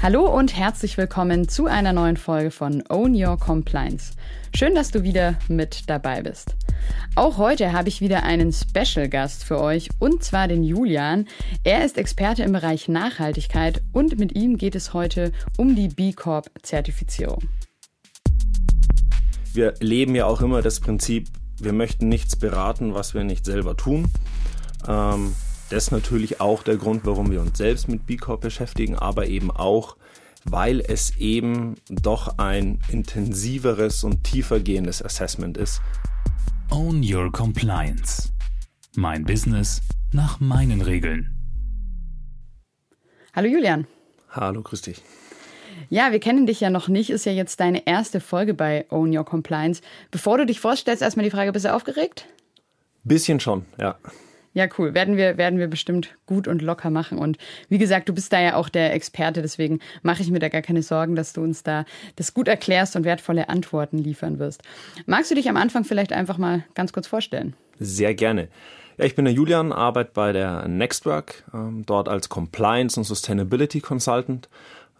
Hallo und herzlich willkommen zu einer neuen Folge von Own Your Compliance. Schön, dass du wieder mit dabei bist. Auch heute habe ich wieder einen Special Gast für euch und zwar den Julian. Er ist Experte im Bereich Nachhaltigkeit und mit ihm geht es heute um die B Corp Zertifizierung. Wir leben ja auch immer das Prinzip, wir möchten nichts beraten, was wir nicht selber tun. Ähm, das ist natürlich auch der Grund, warum wir uns selbst mit B Corp beschäftigen, aber eben auch, weil es eben doch ein intensiveres und tiefergehendes Assessment ist. Own Your Compliance. Mein Business nach meinen Regeln. Hallo Julian. Hallo, grüß dich. Ja, wir kennen dich ja noch nicht, ist ja jetzt deine erste Folge bei Own Your Compliance. Bevor du dich vorstellst, erstmal die Frage, bist du aufgeregt? Bisschen schon, ja. Ja, cool. Werden wir, werden wir bestimmt gut und locker machen. Und wie gesagt, du bist da ja auch der Experte, deswegen mache ich mir da gar keine Sorgen, dass du uns da das gut erklärst und wertvolle Antworten liefern wirst. Magst du dich am Anfang vielleicht einfach mal ganz kurz vorstellen? Sehr gerne. Ja, ich bin der Julian, arbeite bei der Nextwork, ähm, dort als Compliance und Sustainability Consultant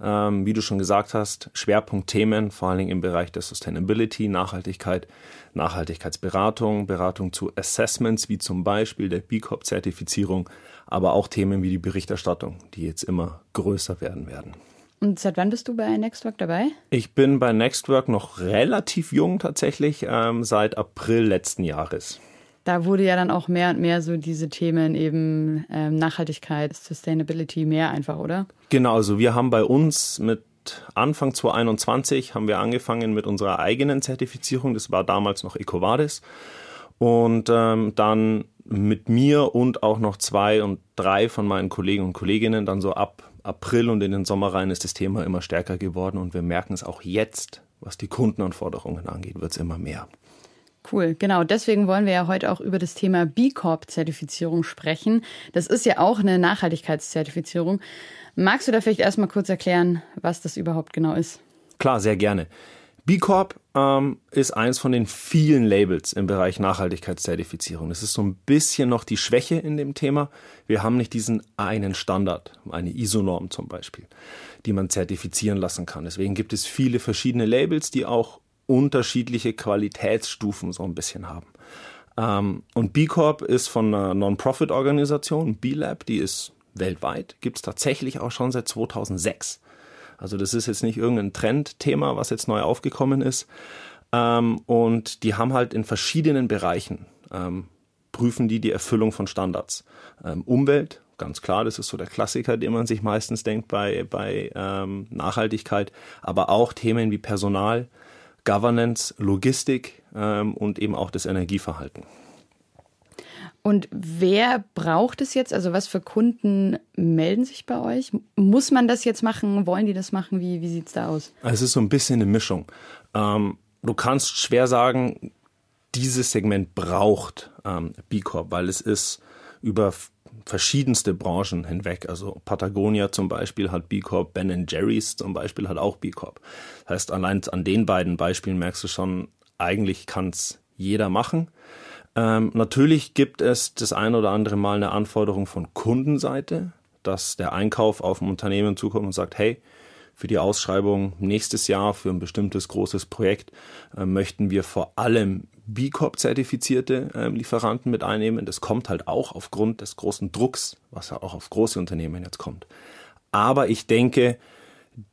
ähm, wie du schon gesagt hast, Schwerpunktthemen, vor allen Dingen im Bereich der Sustainability, Nachhaltigkeit, Nachhaltigkeitsberatung, Beratung zu Assessments, wie zum Beispiel der B Corp-Zertifizierung, aber auch Themen wie die Berichterstattung, die jetzt immer größer werden werden. Und seit wann bist du bei Nextwork dabei? Ich bin bei Nextwork noch relativ jung tatsächlich, ähm, seit April letzten Jahres da wurde ja dann auch mehr und mehr so diese Themen eben ähm, Nachhaltigkeit, Sustainability mehr einfach, oder? Genau, also wir haben bei uns mit Anfang 2021 haben wir angefangen mit unserer eigenen Zertifizierung. Das war damals noch EcoVadis. Und ähm, dann mit mir und auch noch zwei und drei von meinen Kollegen und Kolleginnen dann so ab April und in den Sommer rein ist das Thema immer stärker geworden und wir merken es auch jetzt, was die Kundenanforderungen angeht, wird es immer mehr. Cool, genau. Deswegen wollen wir ja heute auch über das Thema B Corp-Zertifizierung sprechen. Das ist ja auch eine Nachhaltigkeitszertifizierung. Magst du da vielleicht erstmal kurz erklären, was das überhaupt genau ist? Klar, sehr gerne. B Corp ähm, ist eins von den vielen Labels im Bereich Nachhaltigkeitszertifizierung. Das ist so ein bisschen noch die Schwäche in dem Thema. Wir haben nicht diesen einen Standard, eine ISO-Norm zum Beispiel, die man zertifizieren lassen kann. Deswegen gibt es viele verschiedene Labels, die auch unterschiedliche Qualitätsstufen so ein bisschen haben. Ähm, und B Corp ist von einer Non-Profit-Organisation, B-Lab, die ist weltweit, gibt es tatsächlich auch schon seit 2006. Also das ist jetzt nicht irgendein Trendthema, was jetzt neu aufgekommen ist. Ähm, und die haben halt in verschiedenen Bereichen ähm, prüfen die die Erfüllung von Standards. Ähm, Umwelt, ganz klar, das ist so der Klassiker, den man sich meistens denkt bei, bei ähm, Nachhaltigkeit, aber auch Themen wie Personal, Governance, Logistik ähm, und eben auch das Energieverhalten. Und wer braucht es jetzt? Also was für Kunden melden sich bei euch? Muss man das jetzt machen? Wollen die das machen? Wie, wie sieht es da aus? Also es ist so ein bisschen eine Mischung. Ähm, du kannst schwer sagen, dieses Segment braucht ähm, B Corp, weil es ist über verschiedenste Branchen hinweg. Also Patagonia zum Beispiel hat B Corp, Ben Jerry's zum Beispiel hat auch B Corp. Das heißt, allein an den beiden Beispielen merkst du schon, eigentlich kann es jeder machen. Ähm, natürlich gibt es das ein oder andere Mal eine Anforderung von Kundenseite, dass der Einkauf auf ein Unternehmen zukommt und sagt, hey, für die Ausschreibung nächstes Jahr für ein bestimmtes großes Projekt äh, möchten wir vor allem B Corp-zertifizierte äh, Lieferanten mit einnehmen. Das kommt halt auch aufgrund des großen Drucks, was ja auch auf große Unternehmen jetzt kommt. Aber ich denke,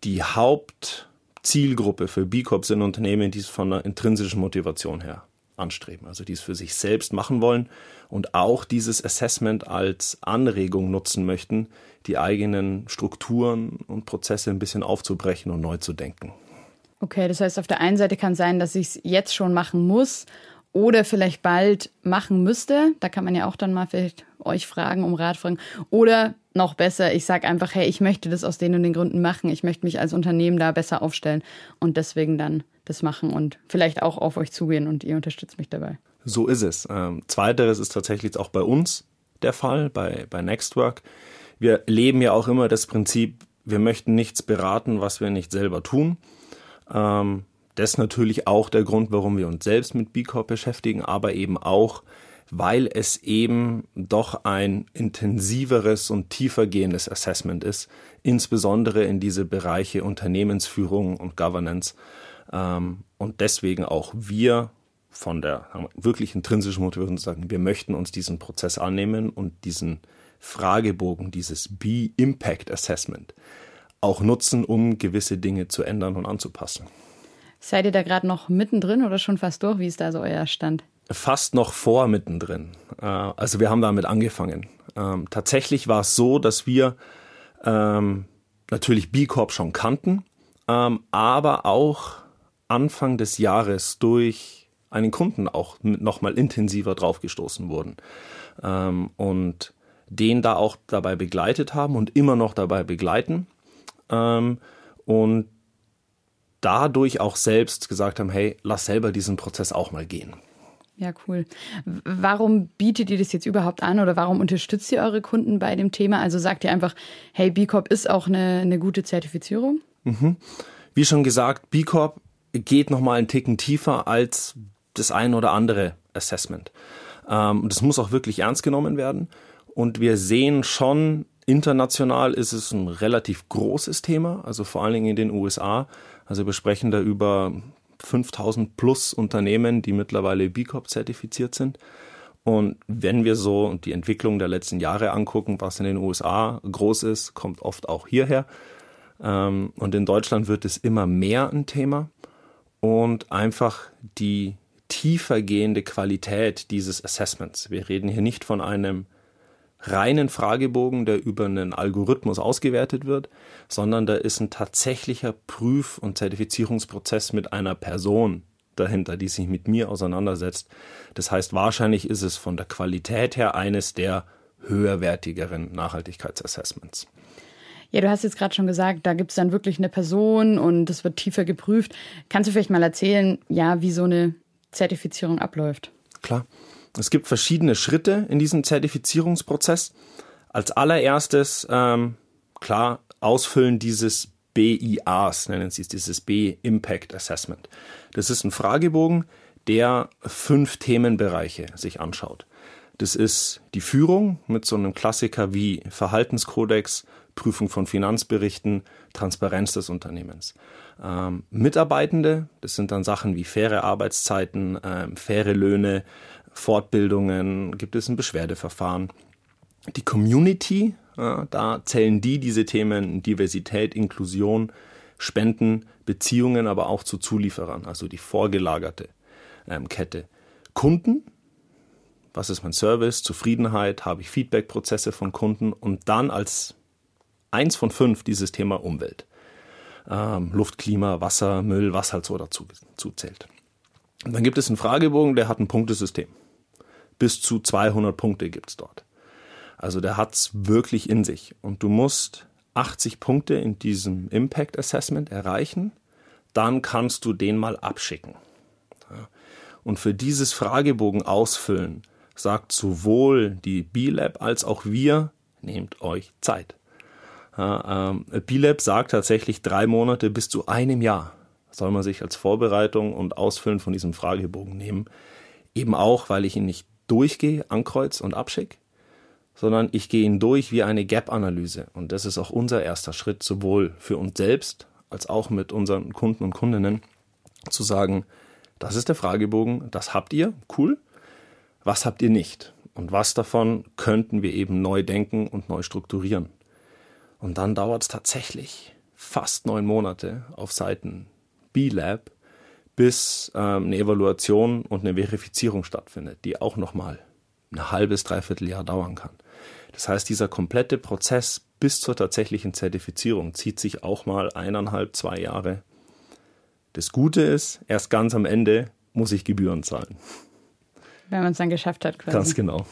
die Hauptzielgruppe für B Corp sind Unternehmen, die es von einer intrinsischen Motivation her anstreben, also die es für sich selbst machen wollen und auch dieses Assessment als Anregung nutzen möchten, die eigenen Strukturen und Prozesse ein bisschen aufzubrechen und neu zu denken. Okay, das heißt, auf der einen Seite kann sein, dass ich es jetzt schon machen muss oder vielleicht bald machen müsste. Da kann man ja auch dann mal vielleicht euch fragen, um Rat fragen. Oder noch besser, ich sage einfach, hey, ich möchte das aus den und den Gründen machen. Ich möchte mich als Unternehmen da besser aufstellen und deswegen dann das machen und vielleicht auch auf euch zugehen und ihr unterstützt mich dabei. So ist es. Ähm, zweiteres ist tatsächlich auch bei uns der Fall, bei, bei Nextwork. Wir leben ja auch immer das Prinzip, wir möchten nichts beraten, was wir nicht selber tun. Ähm, das ist natürlich auch der Grund, warum wir uns selbst mit B Corp beschäftigen, aber eben auch, weil es eben doch ein intensiveres und tiefergehendes Assessment ist, insbesondere in diese Bereiche Unternehmensführung und Governance. Ähm, und deswegen auch wir von der wirklich intrinsischen Motivation sagen, wir möchten uns diesen Prozess annehmen und diesen Fragebogen, dieses B-Impact Assessment auch nutzen, um gewisse Dinge zu ändern und anzupassen. Seid ihr da gerade noch mittendrin oder schon fast durch? Wie ist da so euer Stand? Fast noch vor mittendrin. Äh, also wir haben damit angefangen. Ähm, tatsächlich war es so, dass wir ähm, natürlich B Corp schon kannten, ähm, aber auch Anfang des Jahres durch einen Kunden auch nochmal intensiver draufgestoßen wurden. Und den da auch dabei begleitet haben und immer noch dabei begleiten. Ähm, und dadurch auch selbst gesagt haben, hey, lass selber diesen Prozess auch mal gehen. Ja, cool. Warum bietet ihr das jetzt überhaupt an oder warum unterstützt ihr eure Kunden bei dem Thema? Also sagt ihr einfach, hey, B Corp ist auch eine, eine gute Zertifizierung? Mhm. Wie schon gesagt, B Corp geht nochmal einen Ticken tiefer als das ein oder andere Assessment. Ähm, das muss auch wirklich ernst genommen werden. Und wir sehen schon, international ist es ein relativ großes Thema, also vor allen Dingen in den USA. Also wir sprechen da über 5000 plus Unternehmen, die mittlerweile B Corp zertifiziert sind. Und wenn wir so die Entwicklung der letzten Jahre angucken, was in den USA groß ist, kommt oft auch hierher. Ähm, und in Deutschland wird es immer mehr ein Thema. Und einfach die tiefergehende Qualität dieses Assessments. Wir reden hier nicht von einem reinen Fragebogen, der über einen Algorithmus ausgewertet wird, sondern da ist ein tatsächlicher Prüf- und Zertifizierungsprozess mit einer Person dahinter, die sich mit mir auseinandersetzt. Das heißt, wahrscheinlich ist es von der Qualität her eines der höherwertigeren Nachhaltigkeitsassessments. Ja, du hast jetzt gerade schon gesagt, da gibt es dann wirklich eine Person und es wird tiefer geprüft. Kannst du vielleicht mal erzählen, ja, wie so eine Zertifizierung abläuft? Klar. Es gibt verschiedene Schritte in diesem Zertifizierungsprozess. Als allererstes, ähm, klar, Ausfüllen dieses BIAs, nennen sie es, dieses B-Impact Assessment. Das ist ein Fragebogen, der fünf Themenbereiche sich anschaut. Das ist die Führung mit so einem Klassiker wie Verhaltenskodex, Prüfung von Finanzberichten, Transparenz des Unternehmens. Ähm, Mitarbeitende, das sind dann Sachen wie faire Arbeitszeiten, ähm, faire Löhne, Fortbildungen, gibt es ein Beschwerdeverfahren. Die Community, äh, da zählen die diese Themen Diversität, Inklusion, Spenden, Beziehungen, aber auch zu Zulieferern, also die vorgelagerte ähm, Kette. Kunden, was ist mein Service, Zufriedenheit, habe ich Feedbackprozesse von Kunden und dann als eins von fünf dieses Thema Umwelt. Ähm, Luft, Klima, Wasser, Müll, was halt so dazu zählt. Und dann gibt es einen Fragebogen, der hat ein Punktesystem. Bis zu 200 Punkte gibt's dort. Also der hat's wirklich in sich. Und du musst 80 Punkte in diesem Impact Assessment erreichen. Dann kannst du den mal abschicken. Und für dieses Fragebogen ausfüllen sagt sowohl die B-Lab als auch wir, nehmt euch Zeit. Ähm, B-Lab sagt tatsächlich drei Monate bis zu einem Jahr soll man sich als Vorbereitung und Ausfüllen von diesem Fragebogen nehmen. Eben auch, weil ich ihn nicht durchgehe, ankreuz und abschick, sondern ich gehe ihn durch wie eine Gap-Analyse. Und das ist auch unser erster Schritt, sowohl für uns selbst als auch mit unseren Kunden und Kundinnen, zu sagen, das ist der Fragebogen, das habt ihr, cool. Was habt ihr nicht? Und was davon könnten wir eben neu denken und neu strukturieren? Und dann dauert es tatsächlich fast neun Monate auf Seiten B-Lab, bis ähm, eine Evaluation und eine Verifizierung stattfindet, die auch nochmal ein halbes, dreiviertel Jahr dauern kann. Das heißt, dieser komplette Prozess bis zur tatsächlichen Zertifizierung zieht sich auch mal eineinhalb, zwei Jahre. Das Gute ist, erst ganz am Ende muss ich Gebühren zahlen. Wenn man es dann geschafft hat, quasi. Ganz genau.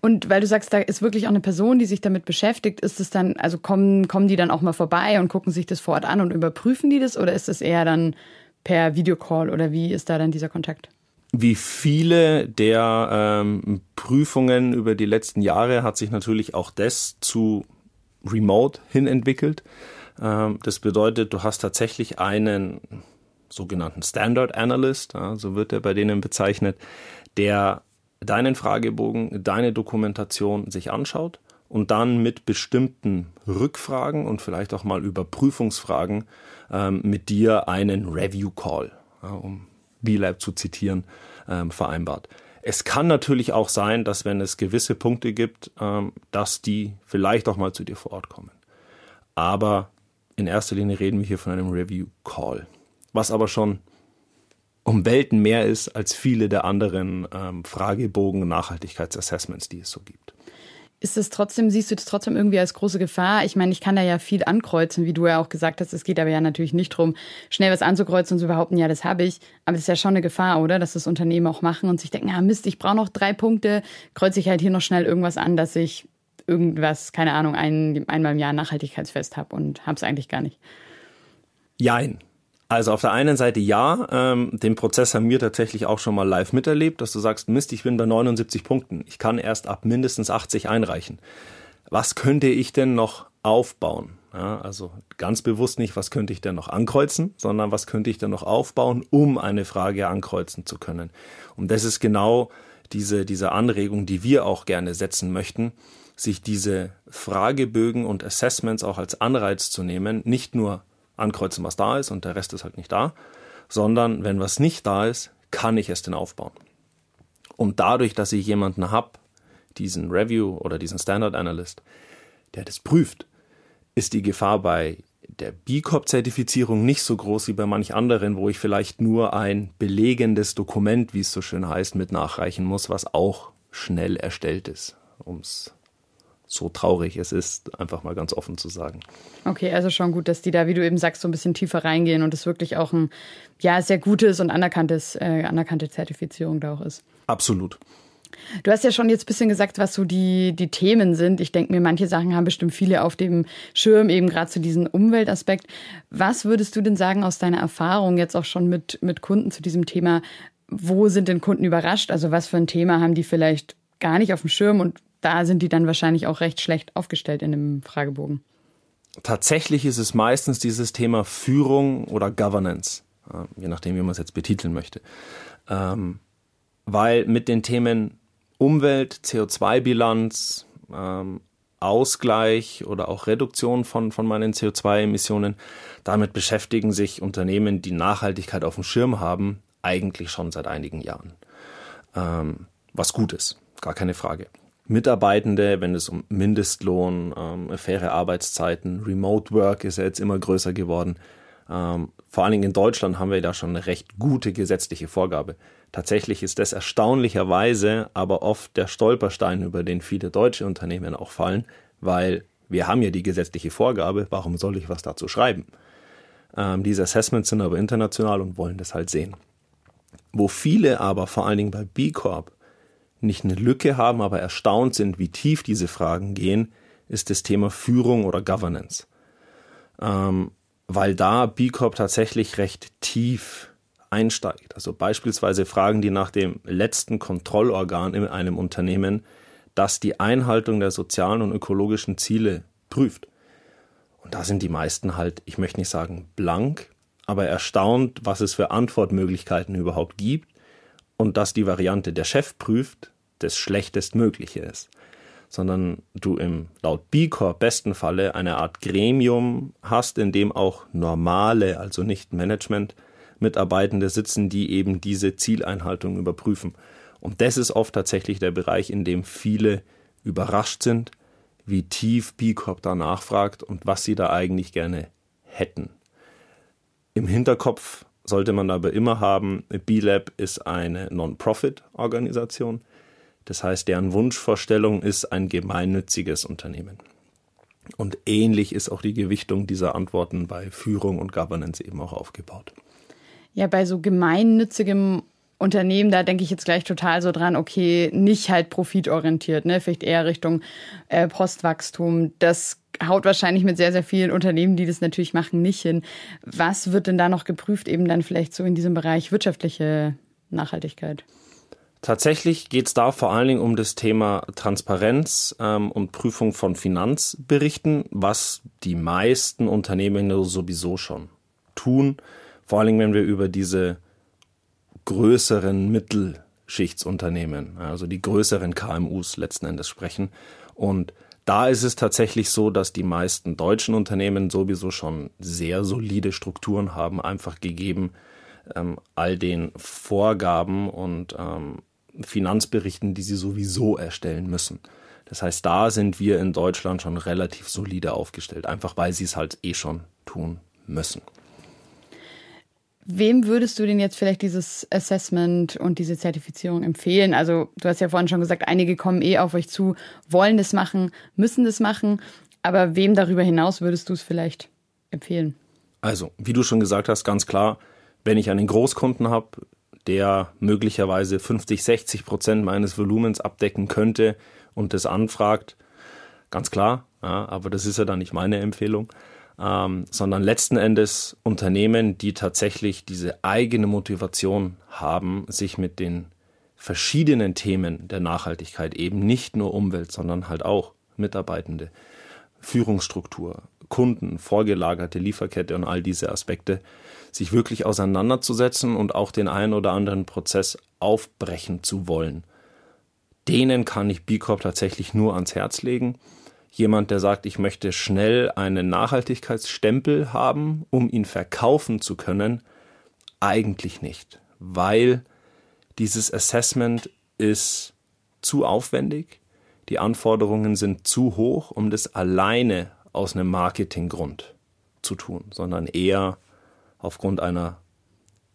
Und weil du sagst, da ist wirklich auch eine Person, die sich damit beschäftigt, ist es dann, also kommen, kommen die dann auch mal vorbei und gucken sich das vor Ort an und überprüfen die das oder ist es eher dann per Videocall oder wie ist da dann dieser Kontakt? Wie viele der ähm, Prüfungen über die letzten Jahre hat sich natürlich auch das zu Remote hin entwickelt. Ähm, das bedeutet, du hast tatsächlich einen sogenannten Standard Analyst, ja, so wird er bei denen bezeichnet, der deinen Fragebogen, deine Dokumentation sich anschaut und dann mit bestimmten Rückfragen und vielleicht auch mal Überprüfungsfragen ähm, mit dir einen Review Call, ja, um B-Lab zu zitieren, ähm, vereinbart. Es kann natürlich auch sein, dass wenn es gewisse Punkte gibt, ähm, dass die vielleicht auch mal zu dir vor Ort kommen. Aber in erster Linie reden wir hier von einem Review Call, was aber schon um Welten mehr ist als viele der anderen ähm, Fragebogen Nachhaltigkeitsassessments, die es so gibt. Ist es trotzdem, siehst du das trotzdem irgendwie als große Gefahr? Ich meine, ich kann da ja viel ankreuzen, wie du ja auch gesagt hast. Es geht aber ja natürlich nicht darum, schnell was anzukreuzen und zu behaupten, ja, das habe ich. Aber das ist ja schon eine Gefahr, oder? Dass das Unternehmen auch machen und sich denken, ah Mist, ich brauche noch drei Punkte, kreuze ich halt hier noch schnell irgendwas an, dass ich irgendwas, keine Ahnung, ein, einmal im Jahr Nachhaltigkeitsfest habe und habe es eigentlich gar nicht. Jein. Also auf der einen Seite ja, ähm, den Prozess haben wir tatsächlich auch schon mal live miterlebt, dass du sagst, Mist, ich bin bei 79 Punkten. Ich kann erst ab mindestens 80 einreichen. Was könnte ich denn noch aufbauen? Ja, also ganz bewusst nicht, was könnte ich denn noch ankreuzen, sondern was könnte ich denn noch aufbauen, um eine Frage ankreuzen zu können. Und das ist genau diese, diese Anregung, die wir auch gerne setzen möchten, sich diese Fragebögen und Assessments auch als Anreiz zu nehmen, nicht nur ankreuzen, was da ist und der Rest ist halt nicht da, sondern wenn was nicht da ist, kann ich es denn aufbauen. Und dadurch, dass ich jemanden habe, diesen Review oder diesen Standard Analyst, der das prüft, ist die Gefahr bei der B Corp-Zertifizierung nicht so groß wie bei manch anderen, wo ich vielleicht nur ein belegendes Dokument, wie es so schön heißt, mit nachreichen muss, was auch schnell erstellt ist, um es so traurig es ist, einfach mal ganz offen zu sagen. Okay, also schon gut, dass die da, wie du eben sagst, so ein bisschen tiefer reingehen und es wirklich auch ein ja sehr gutes und anerkanntes, äh, anerkannte Zertifizierung da auch ist. Absolut. Du hast ja schon jetzt ein bisschen gesagt, was so die, die Themen sind. Ich denke mir, manche Sachen haben bestimmt viele auf dem Schirm, eben gerade zu diesem Umweltaspekt. Was würdest du denn sagen aus deiner Erfahrung jetzt auch schon mit, mit Kunden zu diesem Thema? Wo sind denn Kunden überrascht? Also was für ein Thema haben die vielleicht gar nicht auf dem Schirm und da sind die dann wahrscheinlich auch recht schlecht aufgestellt in dem Fragebogen. Tatsächlich ist es meistens dieses Thema Führung oder Governance, äh, je nachdem, wie man es jetzt betiteln möchte. Ähm, weil mit den Themen Umwelt, CO2-Bilanz, ähm, Ausgleich oder auch Reduktion von, von meinen CO2-Emissionen, damit beschäftigen sich Unternehmen, die Nachhaltigkeit auf dem Schirm haben, eigentlich schon seit einigen Jahren. Ähm, was gut ist, gar keine Frage. Mitarbeitende, wenn es um Mindestlohn, ähm, faire Arbeitszeiten, Remote Work ist ja jetzt immer größer geworden. Ähm, vor allen Dingen in Deutschland haben wir da schon eine recht gute gesetzliche Vorgabe. Tatsächlich ist das erstaunlicherweise aber oft der Stolperstein, über den viele deutsche Unternehmen auch fallen, weil wir haben ja die gesetzliche Vorgabe, warum soll ich was dazu schreiben? Ähm, diese Assessments sind aber international und wollen das halt sehen. Wo viele aber vor allen Dingen bei B Corp nicht eine Lücke haben, aber erstaunt sind, wie tief diese Fragen gehen, ist das Thema Führung oder Governance. Ähm, weil da B Corp tatsächlich recht tief einsteigt. Also beispielsweise Fragen, die nach dem letzten Kontrollorgan in einem Unternehmen, das die Einhaltung der sozialen und ökologischen Ziele prüft. Und da sind die meisten halt, ich möchte nicht sagen blank, aber erstaunt, was es für Antwortmöglichkeiten überhaupt gibt und dass die Variante der Chef prüft das schlechtestmögliche ist, sondern du im laut B Corp besten Falle eine Art Gremium hast, in dem auch normale, also nicht Management Mitarbeitende sitzen, die eben diese Zieleinhaltung überprüfen. Und das ist oft tatsächlich der Bereich, in dem viele überrascht sind, wie tief B Corp da nachfragt und was sie da eigentlich gerne hätten. Im Hinterkopf sollte man aber immer haben, B-Lab ist eine Non-Profit-Organisation. Das heißt, deren Wunschvorstellung ist ein gemeinnütziges Unternehmen. Und ähnlich ist auch die Gewichtung dieser Antworten bei Führung und Governance eben auch aufgebaut. Ja, bei so gemeinnützigem Unternehmen, da denke ich jetzt gleich total so dran, okay, nicht halt profitorientiert, ne, vielleicht eher Richtung äh, Postwachstum. Das haut wahrscheinlich mit sehr, sehr vielen Unternehmen, die das natürlich machen, nicht hin. Was wird denn da noch geprüft, eben dann vielleicht so in diesem Bereich wirtschaftliche Nachhaltigkeit? Tatsächlich geht es da vor allen Dingen um das Thema Transparenz ähm, und Prüfung von Finanzberichten, was die meisten Unternehmen sowieso schon tun. Vor allen Dingen, wenn wir über diese größeren Mittel Mittelschichtsunternehmen, also die größeren KMUs letzten Endes sprechen. Und da ist es tatsächlich so, dass die meisten deutschen Unternehmen sowieso schon sehr solide Strukturen haben, einfach gegeben ähm, all den Vorgaben und ähm, Finanzberichten, die sie sowieso erstellen müssen. Das heißt, da sind wir in Deutschland schon relativ solide aufgestellt, einfach weil sie es halt eh schon tun müssen. Wem würdest du denn jetzt vielleicht dieses Assessment und diese Zertifizierung empfehlen? Also du hast ja vorhin schon gesagt, einige kommen eh auf euch zu, wollen das machen, müssen das machen. Aber wem darüber hinaus würdest du es vielleicht empfehlen? Also, wie du schon gesagt hast, ganz klar, wenn ich einen Großkunden habe, der möglicherweise 50, 60 Prozent meines Volumens abdecken könnte und das anfragt, ganz klar, ja, aber das ist ja dann nicht meine Empfehlung ähm, sondern letzten Endes Unternehmen, die tatsächlich diese eigene Motivation haben, sich mit den verschiedenen Themen der Nachhaltigkeit eben nicht nur Umwelt, sondern halt auch Mitarbeitende, Führungsstruktur, Kunden, vorgelagerte Lieferkette und all diese Aspekte, sich wirklich auseinanderzusetzen und auch den einen oder anderen Prozess aufbrechen zu wollen. Denen kann ich B Corp tatsächlich nur ans Herz legen jemand, der sagt, ich möchte schnell einen Nachhaltigkeitsstempel haben, um ihn verkaufen zu können, eigentlich nicht, weil dieses Assessment ist zu aufwendig, die Anforderungen sind zu hoch, um das alleine aus einem Marketinggrund zu tun, sondern eher aufgrund einer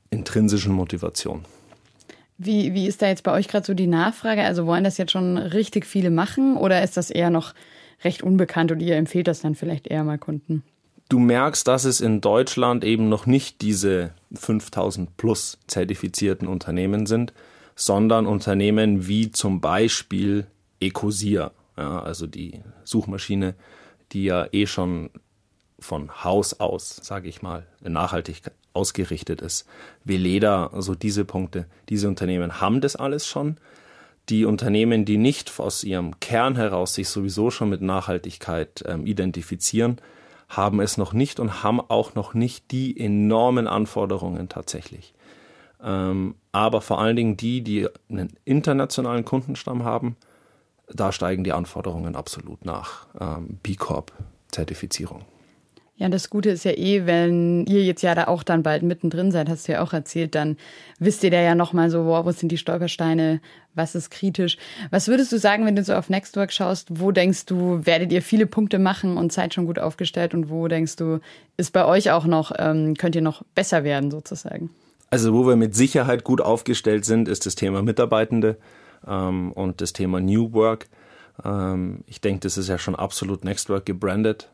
intrinsischen Motivation. Wie, wie ist da jetzt bei euch gerade so die Nachfrage? Also wollen das jetzt schon richtig viele machen oder ist das eher noch recht unbekannt und ihr empfehlt das dann vielleicht eher mal Kunden. Du merkst, dass es in Deutschland eben noch nicht diese 5000 plus zertifizierten Unternehmen sind, sondern Unternehmen wie zum Beispiel Ecosia, ja, also die Suchmaschine, die ja eh schon von Haus aus, sage ich mal, nachhaltig ausgerichtet ist. Veleda, also diese Punkte, diese Unternehmen haben das alles schon die Unternehmen, die nicht aus ihrem Kern heraus sich sowieso schon mit Nachhaltigkeit ähm, identifizieren, haben es noch nicht und haben auch noch nicht die enormen Anforderungen tatsächlich. Ähm, aber vor allen Dingen die, die einen internationalen Kundenstamm haben, da steigen die Anforderungen absolut nach ähm, B Corp-Zertifizierung. Ja, das Gute ist ja eh, wenn ihr jetzt ja da auch dann bald mittendrin seid, hast du ja auch erzählt, dann wisst ihr da ja nochmal so, wo, wo sind die Stolpersteine, was ist kritisch. Was würdest du sagen, wenn du so auf Nextwork schaust, wo denkst du, werdet ihr viele Punkte machen und seid schon gut aufgestellt und wo denkst du, ist bei euch auch noch, ähm, könnt ihr noch besser werden sozusagen? Also wo wir mit Sicherheit gut aufgestellt sind, ist das Thema Mitarbeitende ähm, und das Thema New Work. Ähm, ich denke, das ist ja schon absolut Nextwork gebrandet.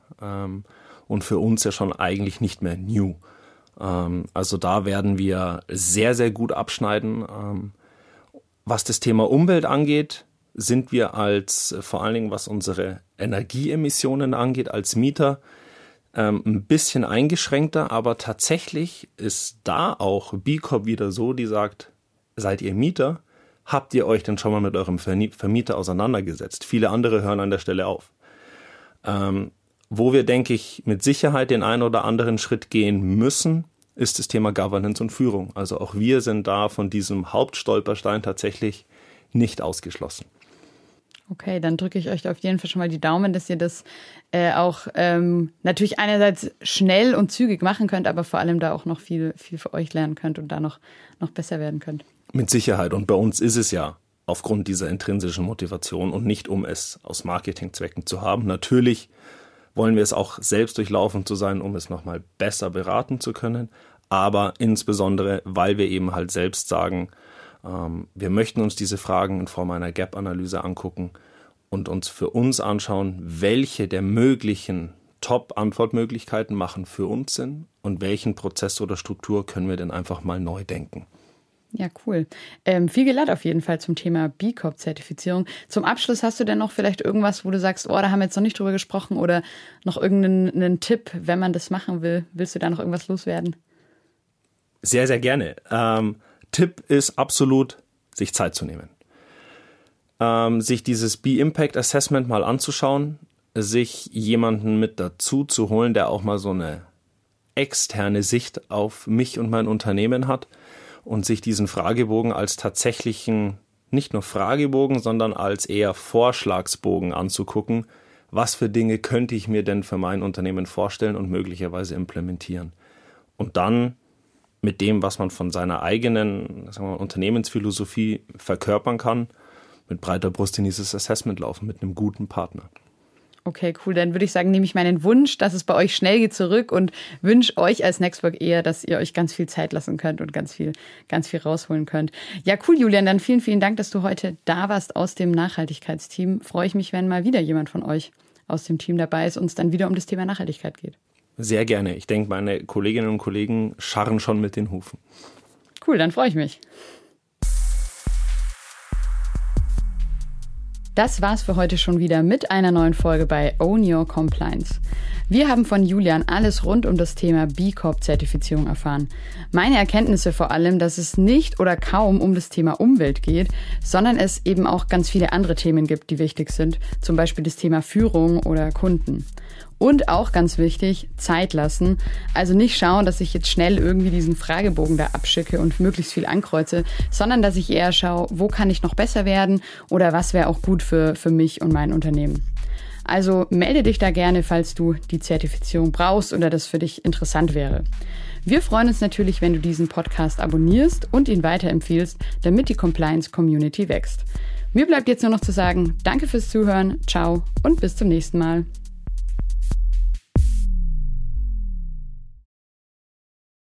Und für uns ja schon eigentlich nicht mehr new. Ähm, also da werden wir sehr, sehr gut abschneiden. Ähm, was das Thema Umwelt angeht, sind wir als, vor allen Dingen was unsere Energieemissionen angeht, als Mieter ähm, ein bisschen eingeschränkter, aber tatsächlich ist da auch B Corp wieder so, die sagt, seid ihr Mieter? Habt ihr euch denn schon mal mit eurem Vermieter auseinandergesetzt? Viele andere hören an der Stelle auf. Ähm, wo wir, denke ich, mit Sicherheit den einen oder anderen Schritt gehen müssen, ist das Thema Governance und Führung. Also auch wir sind da von diesem Hauptstolperstein tatsächlich nicht ausgeschlossen. Okay, dann drücke ich euch auf jeden Fall schon mal die Daumen, dass ihr das äh, auch ähm, natürlich einerseits schnell und zügig machen könnt, aber vor allem da auch noch viel, viel für euch lernen könnt und da noch, noch besser werden könnt. Mit Sicherheit. Und bei uns ist es ja aufgrund dieser intrinsischen Motivation und nicht um es aus Marketingzwecken zu haben. Natürlich wollen wir es auch selbst durchlaufen zu sein, um es nochmal besser beraten zu können. Aber insbesondere, weil wir eben halt selbst sagen, ähm, wir möchten uns diese Fragen in Form einer Gap-Analyse angucken und uns für uns anschauen, welche der möglichen Top-Antwortmöglichkeiten machen für uns Sinn und welchen Prozess oder Struktur können wir denn einfach mal neu denken. Ja, cool. Ähm, viel gelernt auf jeden Fall zum Thema B Corp-Zertifizierung. Zum Abschluss hast du denn noch vielleicht irgendwas, wo du sagst, oh, da haben wir jetzt noch nicht drüber gesprochen oder noch irgendeinen Tipp, wenn man das machen will? Willst du da noch irgendwas loswerden? Sehr, sehr gerne. Ähm, Tipp ist absolut, sich Zeit zu nehmen. Ähm, sich dieses B-Impact Assessment mal anzuschauen, sich jemanden mit dazu zu holen, der auch mal so eine externe Sicht auf mich und mein Unternehmen hat und sich diesen Fragebogen als tatsächlichen, nicht nur Fragebogen, sondern als eher Vorschlagsbogen anzugucken. Was für Dinge könnte ich mir denn für mein Unternehmen vorstellen und möglicherweise implementieren? Und dann mit dem, was man von seiner eigenen mal, Unternehmensphilosophie verkörpern kann, mit breiter Brust in dieses Assessment laufen, mit einem guten Partner. Okay, cool. Dann würde ich sagen, nehme ich meinen Wunsch, dass es bei euch schnell geht, zurück und wünsche euch als Nextwork eher, dass ihr euch ganz viel Zeit lassen könnt und ganz viel, ganz viel rausholen könnt. Ja, cool, Julian. Dann vielen, vielen Dank, dass du heute da warst aus dem Nachhaltigkeitsteam. Freue ich mich, wenn mal wieder jemand von euch aus dem Team dabei ist und es dann wieder um das Thema Nachhaltigkeit geht. Sehr gerne. Ich denke, meine Kolleginnen und Kollegen scharren schon mit den Hufen. Cool, dann freue ich mich. Das war's für heute schon wieder mit einer neuen Folge bei Own Your Compliance. Wir haben von Julian alles rund um das Thema B Corp Zertifizierung erfahren. Meine Erkenntnisse vor allem, dass es nicht oder kaum um das Thema Umwelt geht, sondern es eben auch ganz viele andere Themen gibt, die wichtig sind, zum Beispiel das Thema Führung oder Kunden. Und auch ganz wichtig, Zeit lassen. Also nicht schauen, dass ich jetzt schnell irgendwie diesen Fragebogen da abschicke und möglichst viel ankreuze, sondern dass ich eher schaue, wo kann ich noch besser werden oder was wäre auch gut für, für mich und mein Unternehmen. Also melde dich da gerne, falls du die Zertifizierung brauchst oder das für dich interessant wäre. Wir freuen uns natürlich, wenn du diesen Podcast abonnierst und ihn weiterempfiehlst, damit die Compliance Community wächst. Mir bleibt jetzt nur noch zu sagen, danke fürs Zuhören, ciao und bis zum nächsten Mal.